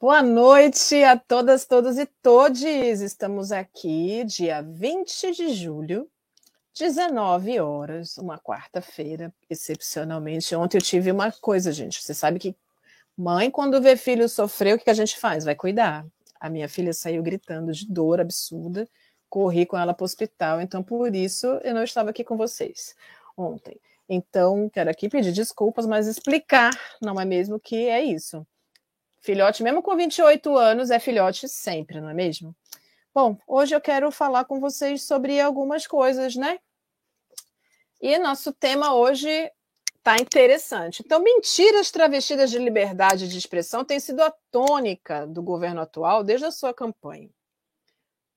Boa noite a todas, todos e todes. Estamos aqui, dia 20 de julho, 19 horas, uma quarta-feira, excepcionalmente. Ontem eu tive uma coisa, gente. Você sabe que mãe, quando vê filho sofrer, o que a gente faz? Vai cuidar. A minha filha saiu gritando de dor absurda, corri com ela para o hospital, então por isso eu não estava aqui com vocês ontem. Então, quero aqui pedir desculpas, mas explicar, não é mesmo que é isso Filhote, mesmo com 28 anos, é filhote sempre, não é mesmo? Bom, hoje eu quero falar com vocês sobre algumas coisas, né? E nosso tema hoje está interessante. Então, mentiras travestidas de liberdade de expressão tem sido a tônica do governo atual desde a sua campanha.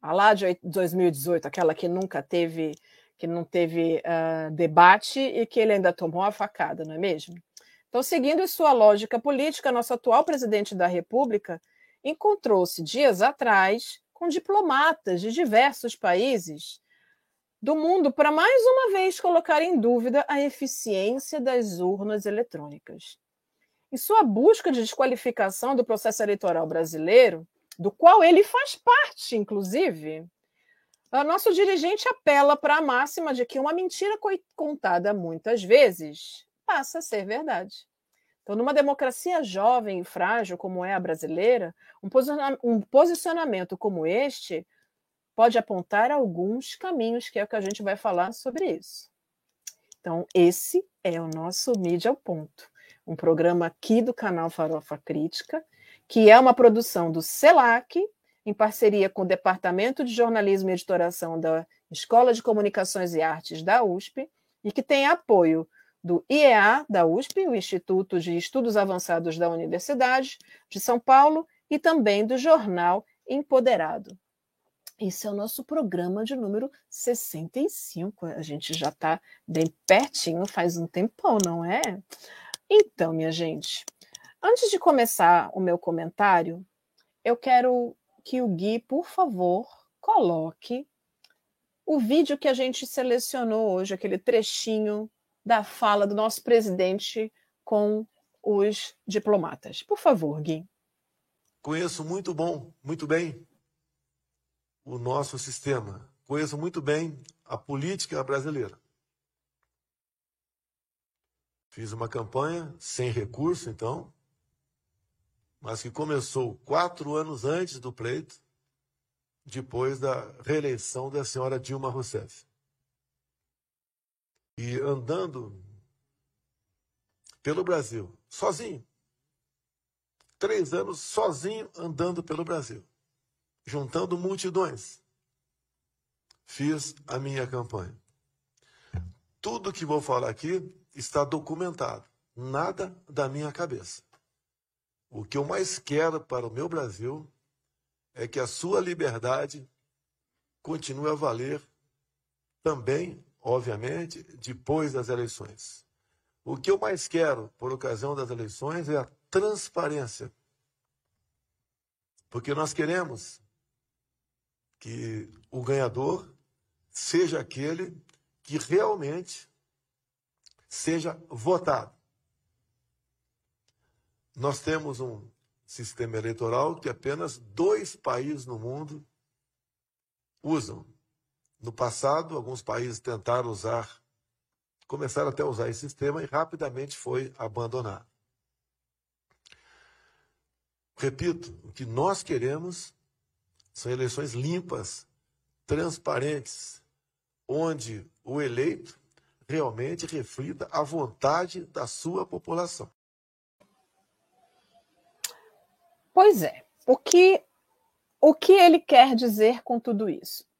A lá de 2018, aquela que nunca teve, que não teve uh, debate e que ele ainda tomou a facada, não é mesmo? Então, seguindo sua lógica política, nosso atual presidente da República encontrou-se dias atrás com diplomatas de diversos países do mundo para mais uma vez colocar em dúvida a eficiência das urnas eletrônicas. Em sua busca de desqualificação do processo eleitoral brasileiro, do qual ele faz parte, inclusive, nosso dirigente apela para a máxima de que uma mentira contada muitas vezes passa a ser verdade. Então, numa democracia jovem e frágil como é a brasileira, um posicionamento como este pode apontar alguns caminhos, que é o que a gente vai falar sobre isso. Então, esse é o nosso Mídia ao Ponto, um programa aqui do canal Farofa Crítica, que é uma produção do CELAC, em parceria com o Departamento de Jornalismo e Editoração da Escola de Comunicações e Artes da USP, e que tem apoio do IEA da USP, o Instituto de Estudos Avançados da Universidade de São Paulo, e também do jornal Empoderado. Esse é o nosso programa de número 65. A gente já está bem pertinho, faz um tempão, não é? Então, minha gente, antes de começar o meu comentário, eu quero que o Gui, por favor, coloque o vídeo que a gente selecionou hoje, aquele trechinho da fala do nosso presidente com os diplomatas. Por favor, Gui. Conheço muito bom, muito bem o nosso sistema. Conheço muito bem a política brasileira. Fiz uma campanha sem recurso, então, mas que começou quatro anos antes do pleito, depois da reeleição da senhora Dilma Rousseff e andando pelo Brasil, sozinho. Três anos sozinho andando pelo Brasil, juntando multidões. Fiz a minha campanha. Tudo que vou falar aqui está documentado, nada da minha cabeça. O que eu mais quero para o meu Brasil é que a sua liberdade continue a valer também obviamente, depois das eleições. O que eu mais quero, por ocasião das eleições, é a transparência. Porque nós queremos que o ganhador seja aquele que realmente seja votado. Nós temos um sistema eleitoral que apenas dois países no mundo usam. No passado, alguns países tentaram usar, começaram até a usar esse sistema e rapidamente foi abandonado. Repito, o que nós queremos são eleições limpas, transparentes, onde o eleito realmente reflita a vontade da sua população. Pois é. O que, o que ele quer dizer com tudo isso?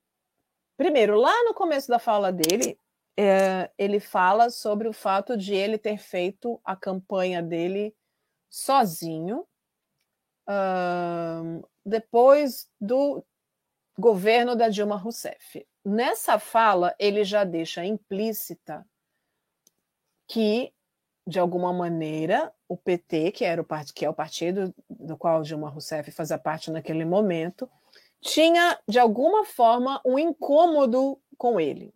Primeiro, lá no começo da fala dele, é, ele fala sobre o fato de ele ter feito a campanha dele sozinho, uh, depois do governo da Dilma Rousseff. Nessa fala, ele já deixa implícita que, de alguma maneira, o PT, que, era o, que é o partido do qual Dilma Rousseff fazia parte naquele momento, tinha, de alguma forma, um incômodo com ele.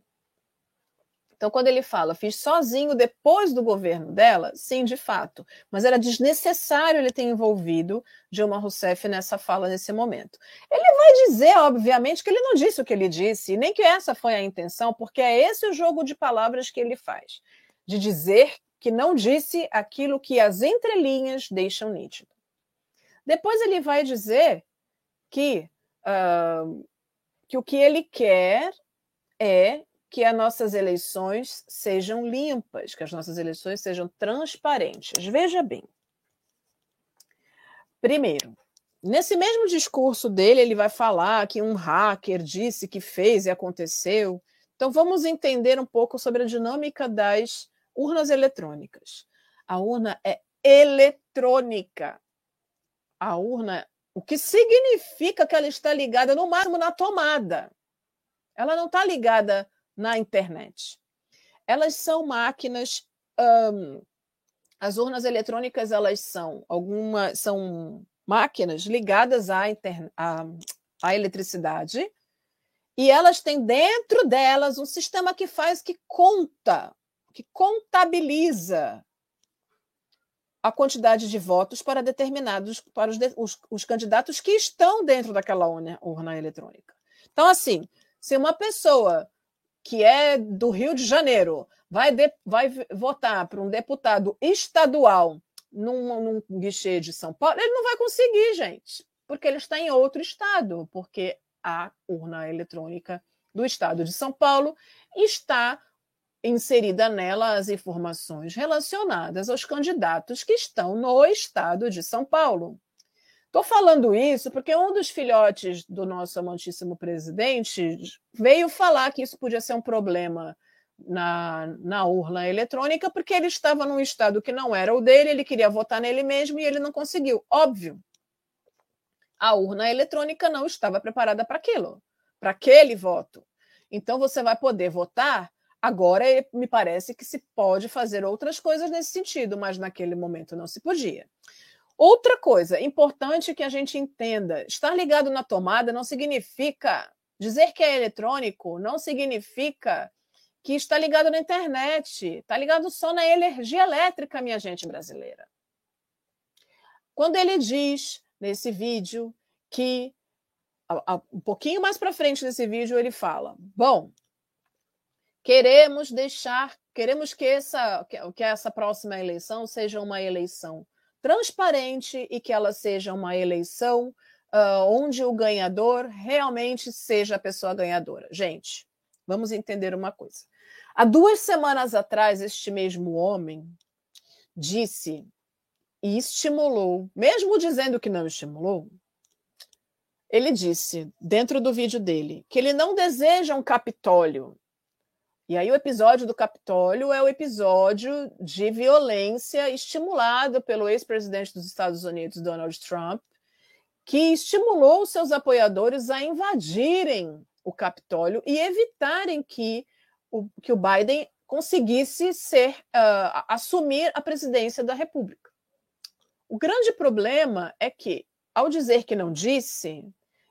Então, quando ele fala, fiz sozinho depois do governo dela, sim, de fato, mas era desnecessário ele ter envolvido Dilma Rousseff nessa fala nesse momento. Ele vai dizer, obviamente, que ele não disse o que ele disse, nem que essa foi a intenção, porque é esse o jogo de palavras que ele faz, de dizer que não disse aquilo que as entrelinhas deixam nítido. Depois ele vai dizer que, que o que ele quer é que as nossas eleições sejam limpas, que as nossas eleições sejam transparentes. Veja bem. Primeiro, nesse mesmo discurso dele, ele vai falar que um hacker disse que fez e aconteceu. Então, vamos entender um pouco sobre a dinâmica das urnas eletrônicas. A urna é eletrônica. A urna, o que significa que ela está ligada no máximo na tomada. Ela não está ligada na internet. Elas são máquinas. As urnas eletrônicas elas são algumas são máquinas ligadas à, à, à eletricidade e elas têm dentro delas um sistema que faz que conta, que contabiliza a quantidade de votos para determinados para os, os, os candidatos que estão dentro daquela urna, urna eletrônica. Então, assim, se uma pessoa que é do Rio de Janeiro, vai, de, vai votar para um deputado estadual num, num guichê de São Paulo, ele não vai conseguir, gente, porque ele está em outro estado, porque a urna eletrônica do estado de São Paulo está inserida nela as informações relacionadas aos candidatos que estão no estado de São Paulo. Estou falando isso porque um dos filhotes do nosso amantíssimo presidente veio falar que isso podia ser um problema na, na urna eletrônica, porque ele estava num estado que não era o dele, ele queria votar nele mesmo e ele não conseguiu. Óbvio, a urna eletrônica não estava preparada para aquilo, para aquele voto. Então você vai poder votar. Agora me parece que se pode fazer outras coisas nesse sentido, mas naquele momento não se podia. Outra coisa importante que a gente entenda: estar ligado na tomada não significa dizer que é eletrônico, não significa que está ligado na internet, está ligado só na energia elétrica, minha gente brasileira. Quando ele diz nesse vídeo que um pouquinho mais para frente nesse vídeo ele fala: bom, queremos deixar, queremos que essa que essa próxima eleição seja uma eleição transparente e que ela seja uma eleição uh, onde o ganhador realmente seja a pessoa ganhadora. Gente, vamos entender uma coisa. Há duas semanas atrás, este mesmo homem disse e estimulou, mesmo dizendo que não estimulou, ele disse, dentro do vídeo dele, que ele não deseja um Capitólio e aí o episódio do Capitólio é o episódio de violência estimulado pelo ex-presidente dos Estados Unidos, Donald Trump, que estimulou seus apoiadores a invadirem o Capitólio e evitarem que o, que o Biden conseguisse ser uh, assumir a presidência da República. O grande problema é que, ao dizer que não disse,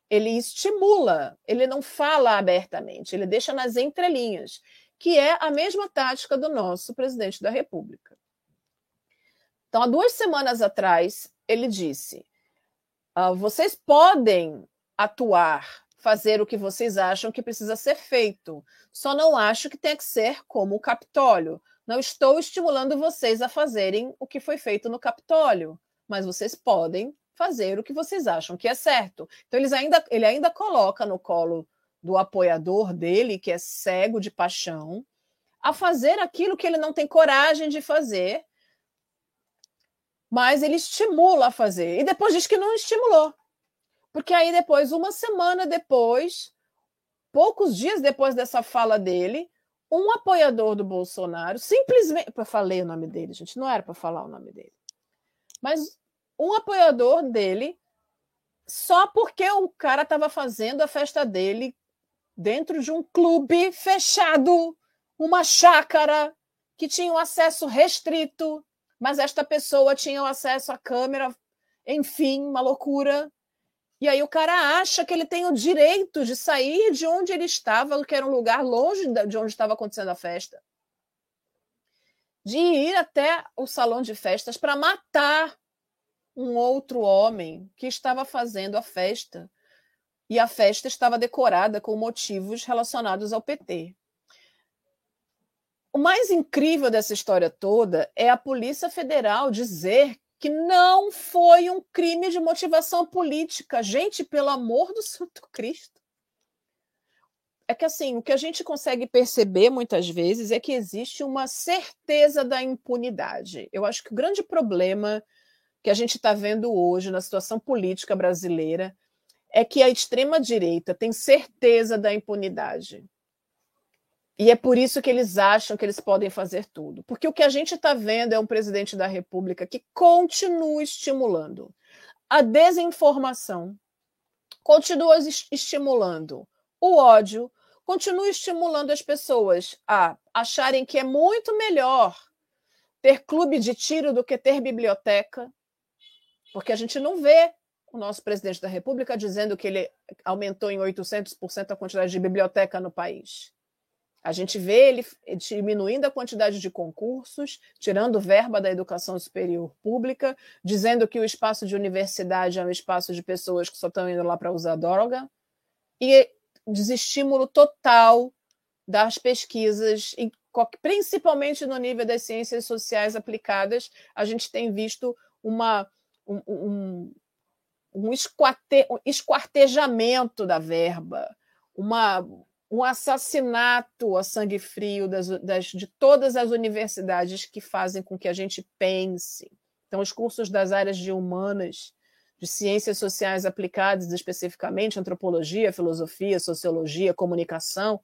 ele estimula, ele não fala abertamente, ele deixa nas entrelinhas que é a mesma tática do nosso presidente da República. Então, há duas semanas atrás, ele disse: ah, vocês podem atuar, fazer o que vocês acham que precisa ser feito, só não acho que tenha que ser como o Capitólio. Não estou estimulando vocês a fazerem o que foi feito no Capitólio, mas vocês podem fazer o que vocês acham que é certo. Então, eles ainda, ele ainda coloca no colo do apoiador dele, que é cego de paixão, a fazer aquilo que ele não tem coragem de fazer, mas ele estimula a fazer. E depois diz que não estimulou. Porque aí depois, uma semana depois, poucos dias depois dessa fala dele, um apoiador do Bolsonaro, simplesmente. Eu falei o nome dele, gente, não era para falar o nome dele. Mas um apoiador dele, só porque o cara estava fazendo a festa dele dentro de um clube fechado, uma chácara que tinha um acesso restrito, mas esta pessoa tinha o acesso à câmera, enfim, uma loucura. E aí o cara acha que ele tem o direito de sair de onde ele estava, que era um lugar longe de onde estava acontecendo a festa. de ir até o salão de festas para matar um outro homem que estava fazendo a festa. E a festa estava decorada com motivos relacionados ao PT. O mais incrível dessa história toda é a Polícia Federal dizer que não foi um crime de motivação política. Gente, pelo amor do Santo Cristo. É que assim, o que a gente consegue perceber muitas vezes é que existe uma certeza da impunidade. Eu acho que o grande problema que a gente está vendo hoje na situação política brasileira é que a extrema-direita tem certeza da impunidade. E é por isso que eles acham que eles podem fazer tudo. Porque o que a gente está vendo é um presidente da República que continua estimulando a desinformação, continua estimulando o ódio, continua estimulando as pessoas a acharem que é muito melhor ter clube de tiro do que ter biblioteca, porque a gente não vê o nosso presidente da República dizendo que ele aumentou em 800% a quantidade de biblioteca no país. A gente vê ele diminuindo a quantidade de concursos, tirando verba da educação superior pública, dizendo que o espaço de universidade é um espaço de pessoas que só estão indo lá para usar droga, e desestímulo total das pesquisas, principalmente no nível das ciências sociais aplicadas, a gente tem visto uma, um, um, um esquarte, esquartejamento da verba, uma um assassinato a sangue frio das, das, de todas as universidades que fazem com que a gente pense. Então, os cursos das áreas de humanas, de ciências sociais aplicadas, especificamente antropologia, filosofia, sociologia, comunicação,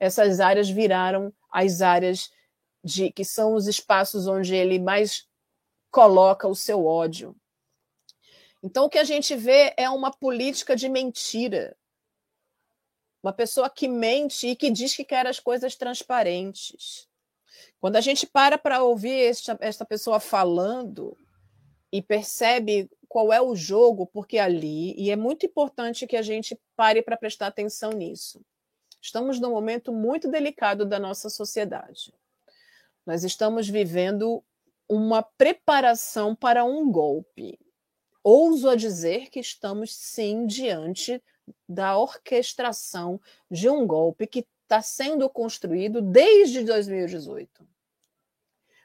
essas áreas viraram as áreas de que são os espaços onde ele mais coloca o seu ódio. Então, o que a gente vê é uma política de mentira, uma pessoa que mente e que diz que quer as coisas transparentes. Quando a gente para para ouvir esta, esta pessoa falando e percebe qual é o jogo, porque ali, e é muito importante que a gente pare para prestar atenção nisso. Estamos num momento muito delicado da nossa sociedade. Nós estamos vivendo uma preparação para um golpe. Ouso a dizer que estamos sim diante da orquestração de um golpe que está sendo construído desde 2018.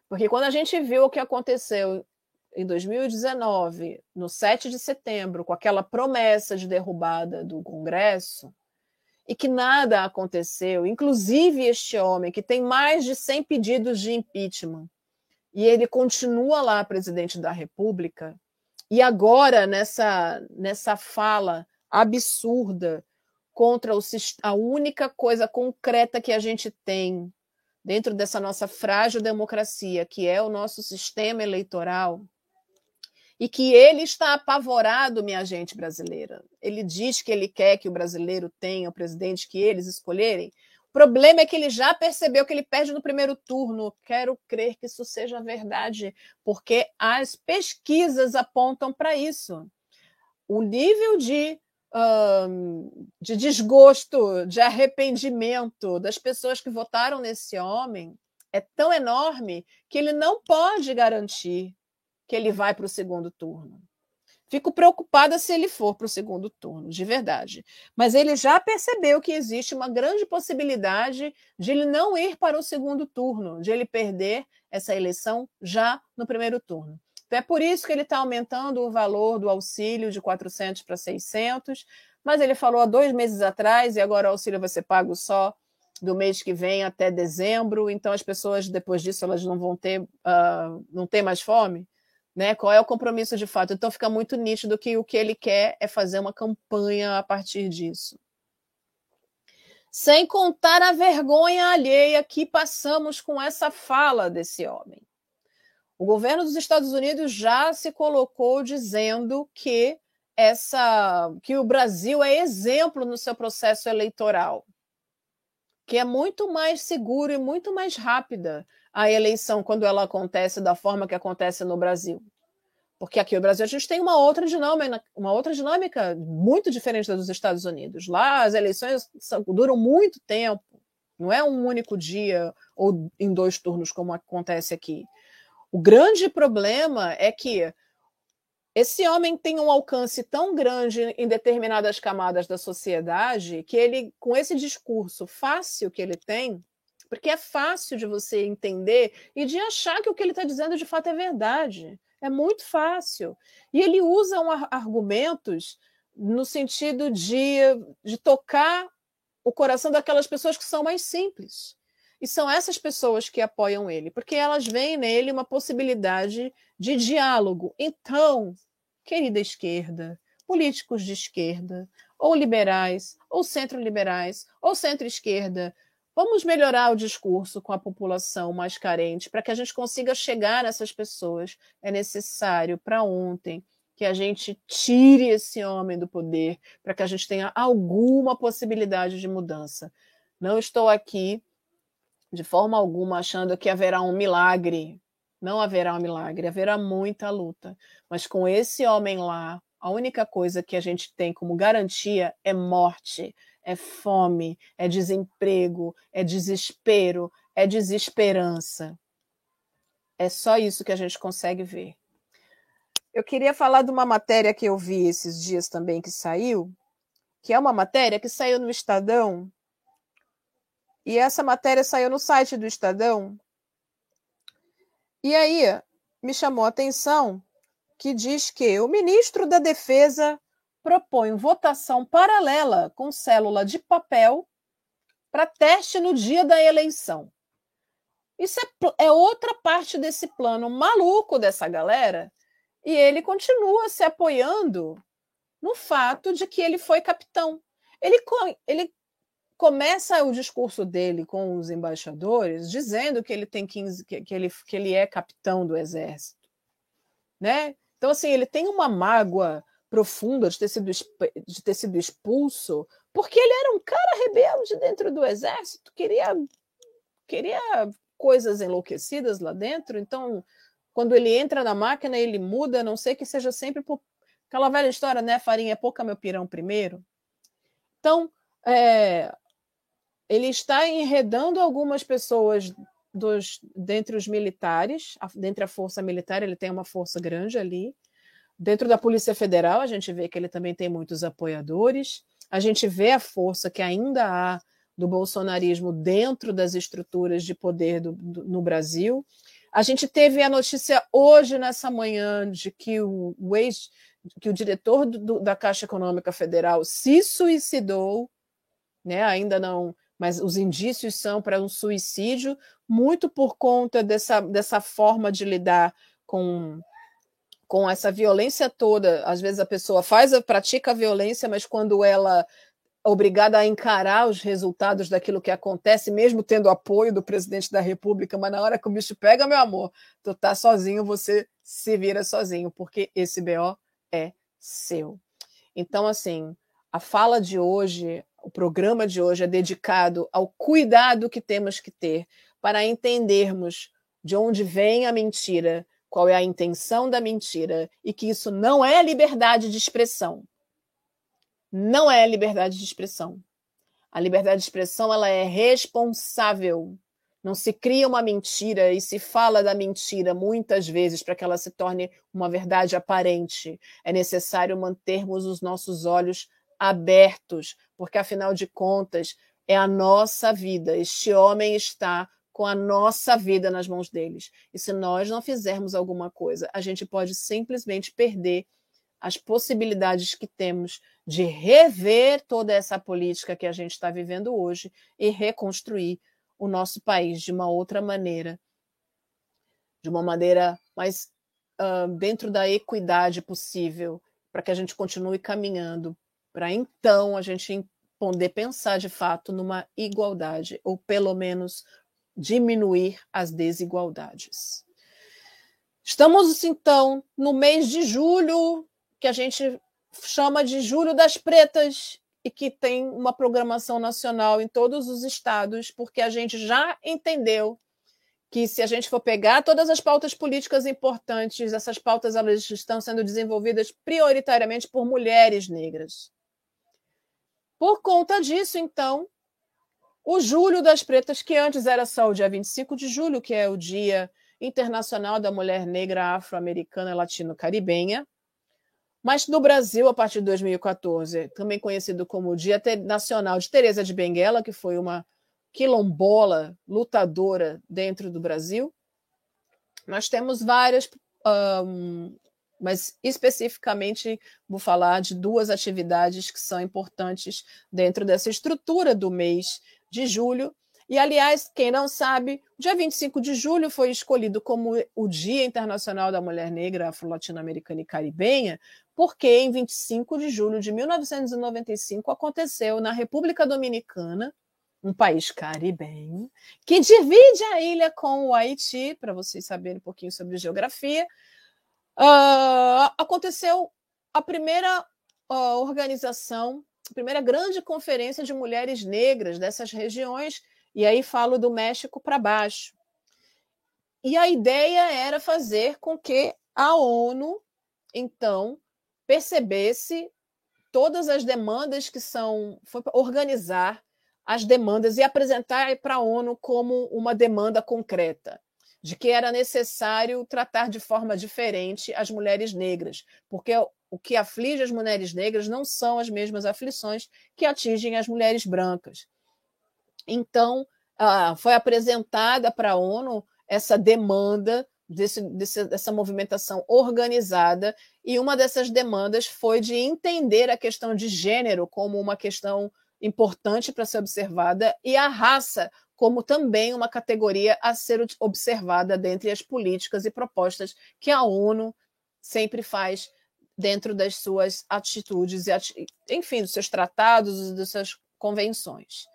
Porque quando a gente viu o que aconteceu em 2019, no 7 de setembro, com aquela promessa de derrubada do Congresso, e que nada aconteceu, inclusive este homem, que tem mais de 100 pedidos de impeachment, e ele continua lá presidente da República, e agora, nessa, nessa fala absurda contra o, a única coisa concreta que a gente tem dentro dessa nossa frágil democracia, que é o nosso sistema eleitoral, e que ele está apavorado, minha gente brasileira. Ele diz que ele quer que o brasileiro tenha o presidente que eles escolherem. Problema é que ele já percebeu que ele perde no primeiro turno. Quero crer que isso seja verdade, porque as pesquisas apontam para isso. O nível de de desgosto, de arrependimento das pessoas que votaram nesse homem é tão enorme que ele não pode garantir que ele vai para o segundo turno. Fico preocupada se ele for para o segundo turno, de verdade. Mas ele já percebeu que existe uma grande possibilidade de ele não ir para o segundo turno, de ele perder essa eleição já no primeiro turno. Então, é por isso que ele está aumentando o valor do auxílio de 400 para 600, mas ele falou há dois meses atrás e agora o auxílio vai ser pago só do mês que vem até dezembro, então as pessoas depois disso elas não vão ter, uh, não ter mais fome, né? Qual é o compromisso de fato? Então fica muito nítido que o que ele quer é fazer uma campanha a partir disso. Sem contar a vergonha alheia que passamos com essa fala desse homem. O governo dos Estados Unidos já se colocou dizendo que essa que o Brasil é exemplo no seu processo eleitoral, que é muito mais seguro e muito mais rápida a eleição quando ela acontece da forma que acontece no Brasil. Porque aqui no Brasil a gente tem uma outra dinâmica, uma outra dinâmica muito diferente da dos Estados Unidos. Lá as eleições duram muito tempo, Não é um único dia ou em dois turnos, como acontece aqui. O grande problema é que esse homem tem um alcance tão grande em determinadas camadas da sociedade que ele, com esse discurso fácil que ele tem, porque é fácil de você entender e de achar que o que ele está dizendo de fato é verdade. É muito fácil. E ele usa um, argumentos no sentido de, de tocar o coração daquelas pessoas que são mais simples. E são essas pessoas que apoiam ele, porque elas veem nele uma possibilidade de diálogo. Então, querida esquerda, políticos de esquerda, ou liberais, ou centro-liberais, ou centro-esquerda, vamos melhorar o discurso com a população mais carente para que a gente consiga chegar nessas pessoas. É necessário para ontem que a gente tire esse homem do poder, para que a gente tenha alguma possibilidade de mudança. Não estou aqui de forma alguma achando que haverá um milagre. Não haverá um milagre, haverá muita luta. Mas com esse homem lá, a única coisa que a gente tem como garantia é morte, é fome, é desemprego, é desespero, é desesperança. É só isso que a gente consegue ver. Eu queria falar de uma matéria que eu vi esses dias também que saiu, que é uma matéria que saiu no Estadão e essa matéria saiu no site do Estadão. E aí me chamou a atenção que diz que o ministro da Defesa propõe votação paralela com célula de papel para teste no dia da eleição. Isso é, é, outra parte desse plano maluco dessa galera, e ele continua se apoiando no fato de que ele foi capitão. Ele, ele começa o discurso dele com os embaixadores dizendo que ele tem 15, que, que, ele, que ele é capitão do exército, né? Então assim ele tem uma mágoa profunda de ter sido de ter sido expulso porque ele era um cara rebelde dentro do exército, queria queria coisas enlouquecidas lá dentro, então quando ele entra na máquina ele muda, a não sei que seja sempre por aquela velha história, né? Farinha é pouca meu pirão primeiro. Então, é, ele está enredando algumas pessoas dos, dentre os militares, a, dentre a força militar, ele tem uma força grande ali. Dentro da Polícia Federal, a gente vê que ele também tem muitos apoiadores. A gente vê a força que ainda há do bolsonarismo dentro das estruturas de poder do, do, no Brasil. A gente teve a notícia hoje, nessa manhã, de que o, o ex, que o diretor do, da Caixa Econômica Federal se suicidou, né? ainda não mas os indícios são para um suicídio, muito por conta dessa, dessa forma de lidar com, com essa violência toda. Às vezes a pessoa faz, pratica a violência, mas quando ela é obrigada a encarar os resultados daquilo que acontece, mesmo tendo apoio do presidente da República, mas na hora que o bicho pega, meu amor, tu tá sozinho, você se vira sozinho, porque esse BO é seu. Então, assim, a fala de hoje, o programa de hoje é dedicado ao cuidado que temos que ter para entendermos de onde vem a mentira, qual é a intenção da mentira e que isso não é liberdade de expressão. Não é liberdade de expressão. A liberdade de expressão ela é responsável. Não se cria uma mentira e se fala da mentira muitas vezes para que ela se torne uma verdade aparente. É necessário mantermos os nossos olhos abertos, porque afinal de contas é a nossa vida. Este homem está com a nossa vida nas mãos deles. E se nós não fizermos alguma coisa, a gente pode simplesmente perder as possibilidades que temos de rever toda essa política que a gente está vivendo hoje e reconstruir o nosso país de uma outra maneira, de uma maneira mais uh, dentro da equidade possível, para que a gente continue caminhando para então a gente poder pensar de fato numa igualdade, ou pelo menos diminuir as desigualdades. Estamos, então, no mês de julho, que a gente chama de Julho das Pretas, e que tem uma programação nacional em todos os estados, porque a gente já entendeu que se a gente for pegar todas as pautas políticas importantes, essas pautas elas estão sendo desenvolvidas prioritariamente por mulheres negras. Por conta disso, então, o Julho das Pretas, que antes era só o dia 25 de julho, que é o Dia Internacional da Mulher Negra Afro-Americana Latino-Caribenha. Mas no Brasil, a partir de 2014, também conhecido como Dia Nacional de Teresa de Benguela, que foi uma quilombola lutadora dentro do Brasil, nós temos várias, um, mas especificamente vou falar de duas atividades que são importantes dentro dessa estrutura do mês de julho. E, aliás, quem não sabe, dia 25 de julho foi escolhido como o Dia Internacional da Mulher Negra Afro-Latino-Americana e Caribenha, porque em 25 de julho de 1995 aconteceu na República Dominicana um país caribenho, que divide a ilha com o Haiti, para vocês saberem um pouquinho sobre geografia. Uh, aconteceu a primeira uh, organização, primeira grande conferência de mulheres negras dessas regiões, e aí falo do México para baixo. E a ideia era fazer com que a ONU, então, percebesse todas as demandas que são. Foi organizar as demandas e apresentar para a ONU como uma demanda concreta, de que era necessário tratar de forma diferente as mulheres negras, porque o que aflige as mulheres negras não são as mesmas aflições que atingem as mulheres brancas. Então, foi apresentada para a ONU essa demanda desse, desse, dessa movimentação organizada, e uma dessas demandas foi de entender a questão de gênero como uma questão importante para ser observada e a raça como também uma categoria a ser observada dentre as políticas e propostas que a ONU sempre faz dentro das suas atitudes e enfim, dos seus tratados das suas convenções.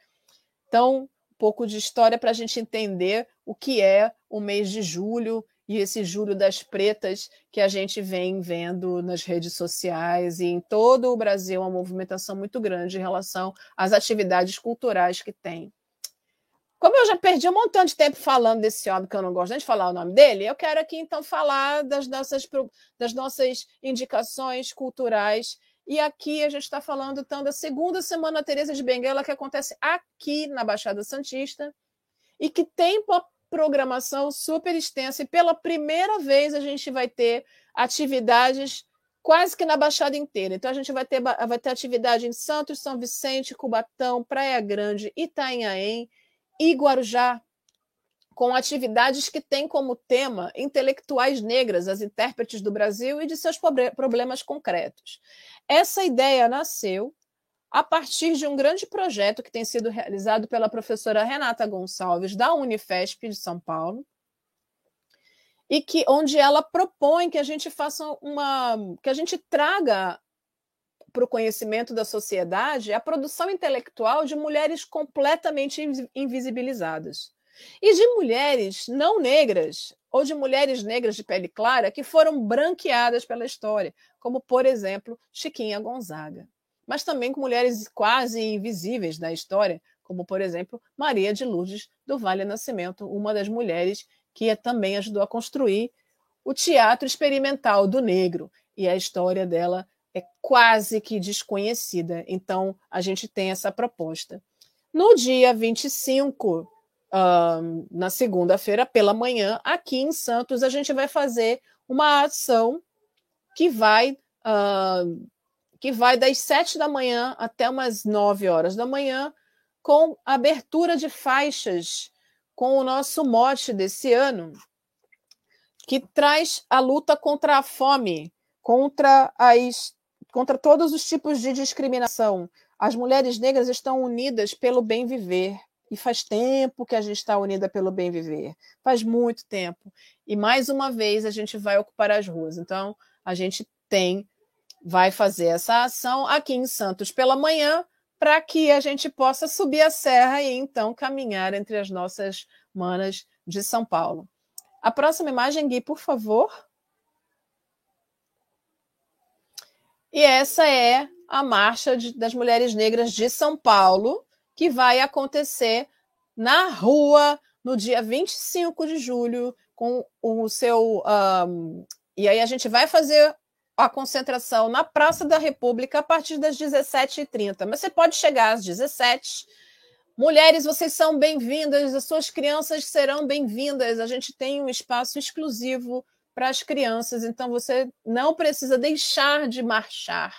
Então, um pouco de história para a gente entender o que é o mês de julho e esse Júlio das Pretas que a gente vem vendo nas redes sociais e em todo o Brasil, uma movimentação muito grande em relação às atividades culturais que tem. Como eu já perdi um montão de tempo falando desse homem, que eu não gosto nem de falar o nome dele, eu quero aqui então falar das nossas, das nossas indicações culturais. E aqui a gente está falando então da segunda semana Teresa de Benguela, que acontece aqui na Baixada Santista, e que tem programação super extensa e pela primeira vez a gente vai ter atividades quase que na Baixada inteira. Então a gente vai ter, vai ter atividade em Santos, São Vicente, Cubatão, Praia Grande, Itanhaém e Guarujá, com atividades que têm como tema intelectuais negras, as intérpretes do Brasil e de seus problemas concretos. Essa ideia nasceu a partir de um grande projeto que tem sido realizado pela professora Renata Gonçalves, da Unifesp de São Paulo, e que onde ela propõe que a gente faça uma. que a gente traga para o conhecimento da sociedade a produção intelectual de mulheres completamente invisibilizadas. E de mulheres não negras, ou de mulheres negras de pele clara, que foram branqueadas pela história, como, por exemplo, Chiquinha Gonzaga mas também com mulheres quase invisíveis da história, como, por exemplo, Maria de Lourdes do Vale Nascimento, uma das mulheres que também ajudou a construir o teatro experimental do negro. E a história dela é quase que desconhecida. Então, a gente tem essa proposta. No dia 25, um, na segunda-feira, pela manhã, aqui em Santos, a gente vai fazer uma ação que vai uh, que vai das sete da manhã até umas nove horas da manhã, com abertura de faixas com o nosso mote desse ano, que traz a luta contra a fome, contra as contra todos os tipos de discriminação. As mulheres negras estão unidas pelo bem viver. E faz tempo que a gente está unida pelo bem viver. Faz muito tempo. E mais uma vez a gente vai ocupar as ruas. Então, a gente tem vai fazer essa ação aqui em Santos pela manhã, para que a gente possa subir a serra e então caminhar entre as nossas manas de São Paulo. A próxima imagem, Gui, por favor. E essa é a Marcha de, das Mulheres Negras de São Paulo, que vai acontecer na rua no dia 25 de julho, com o seu. Um, e aí a gente vai fazer a concentração na Praça da República a partir das 17h30. Mas você pode chegar às 17 Mulheres, vocês são bem-vindas, as suas crianças serão bem-vindas. A gente tem um espaço exclusivo para as crianças, então você não precisa deixar de marchar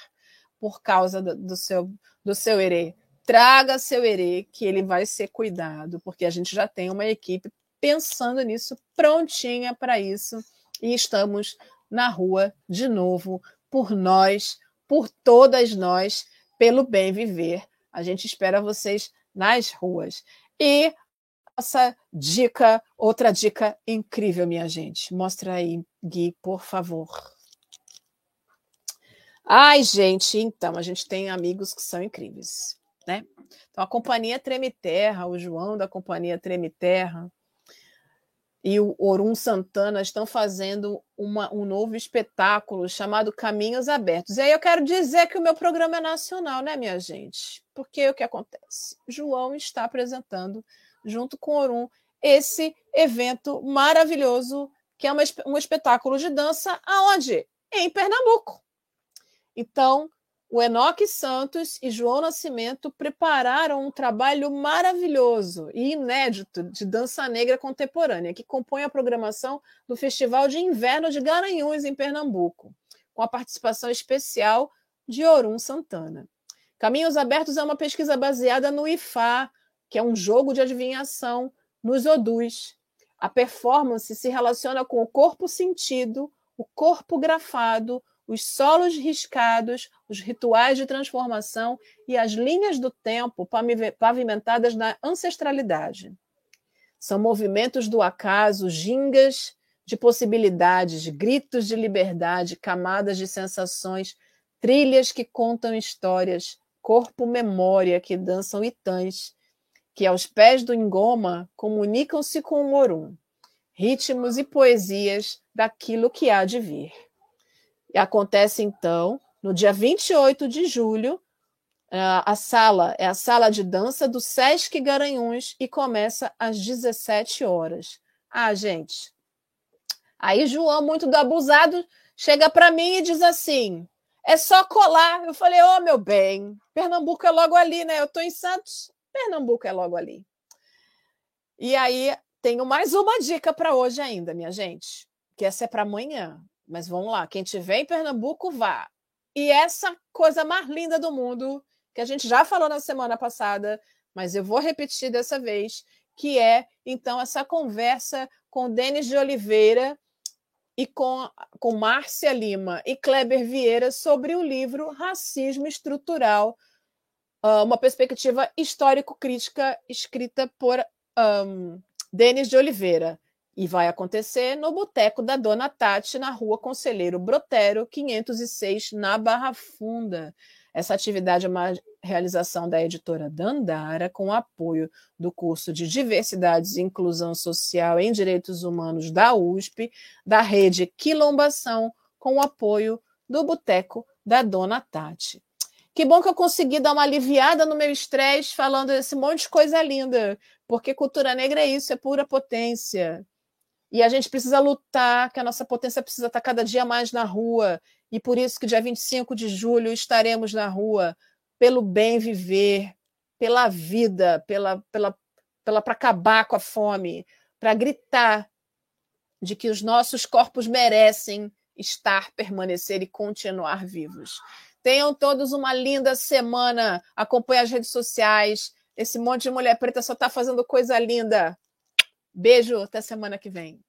por causa do, do seu do seu herê. Traga seu herê, que ele vai ser cuidado, porque a gente já tem uma equipe pensando nisso, prontinha para isso, e estamos na rua de novo por nós, por todas nós, pelo bem viver. A gente espera vocês nas ruas. E essa dica, outra dica incrível, minha gente. Mostra aí, Gui, por favor. Ai, gente, então, a gente tem amigos que são incríveis, né? Então, a Companhia Treme Terra, o João da Companhia Treme Terra e o Orum Santana estão fazendo uma, um novo espetáculo chamado Caminhos Abertos. E aí eu quero dizer que o meu programa é nacional, né, minha gente? Porque o que acontece? João está apresentando, junto com o Orum, esse evento maravilhoso, que é uma, um espetáculo de dança, aonde? Em Pernambuco. Então, o Enoque Santos e João Nascimento prepararam um trabalho maravilhoso e inédito de dança negra contemporânea, que compõe a programação do Festival de Inverno de Garanhuns, em Pernambuco, com a participação especial de Orum Santana. Caminhos Abertos é uma pesquisa baseada no IFA, que é um jogo de adivinhação nos Odus. A performance se relaciona com o corpo sentido, o corpo grafado, os solos riscados, os rituais de transformação e as linhas do tempo pavimentadas na ancestralidade. São movimentos do acaso, gingas de possibilidades, gritos de liberdade, camadas de sensações, trilhas que contam histórias, corpo-memória que dançam itãs, que aos pés do engoma comunicam-se com o morum, ritmos e poesias daquilo que há de vir. E acontece, então, no dia 28 de julho, a sala é a sala de dança do Sesc Garanhuns e começa às 17 horas. Ah, gente. Aí João, muito do abusado, chega para mim e diz assim: é só colar. Eu falei: Ô, oh, meu bem, Pernambuco é logo ali, né? Eu estou em Santos, Pernambuco é logo ali. E aí, tenho mais uma dica para hoje ainda, minha gente, que essa é para amanhã. Mas vamos lá, quem tiver em Pernambuco, vá. E essa coisa mais linda do mundo, que a gente já falou na semana passada, mas eu vou repetir dessa vez, que é, então, essa conversa com Denis de Oliveira e com, com Márcia Lima e Kleber Vieira sobre o livro Racismo Estrutural, ah, uma perspectiva histórico-crítica escrita por um, Denis de Oliveira. E vai acontecer no Boteco da Dona Tati, na rua Conselheiro Brotero, 506, na Barra Funda. Essa atividade é uma realização da editora Dandara, com apoio do curso de Diversidades e Inclusão Social em Direitos Humanos da USP, da rede Quilombação, com apoio do Boteco da Dona Tati. Que bom que eu consegui dar uma aliviada no meu estresse falando esse monte de coisa linda, porque cultura negra é isso, é pura potência. E a gente precisa lutar, que a nossa potência precisa estar cada dia mais na rua. E por isso que dia 25 de julho estaremos na rua pelo bem viver, pela vida, pela, pela, pela para acabar com a fome, para gritar de que os nossos corpos merecem estar, permanecer e continuar vivos. Tenham todos uma linda semana. Acompanhe as redes sociais. Esse monte de mulher preta só está fazendo coisa linda. Beijo, até semana que vem.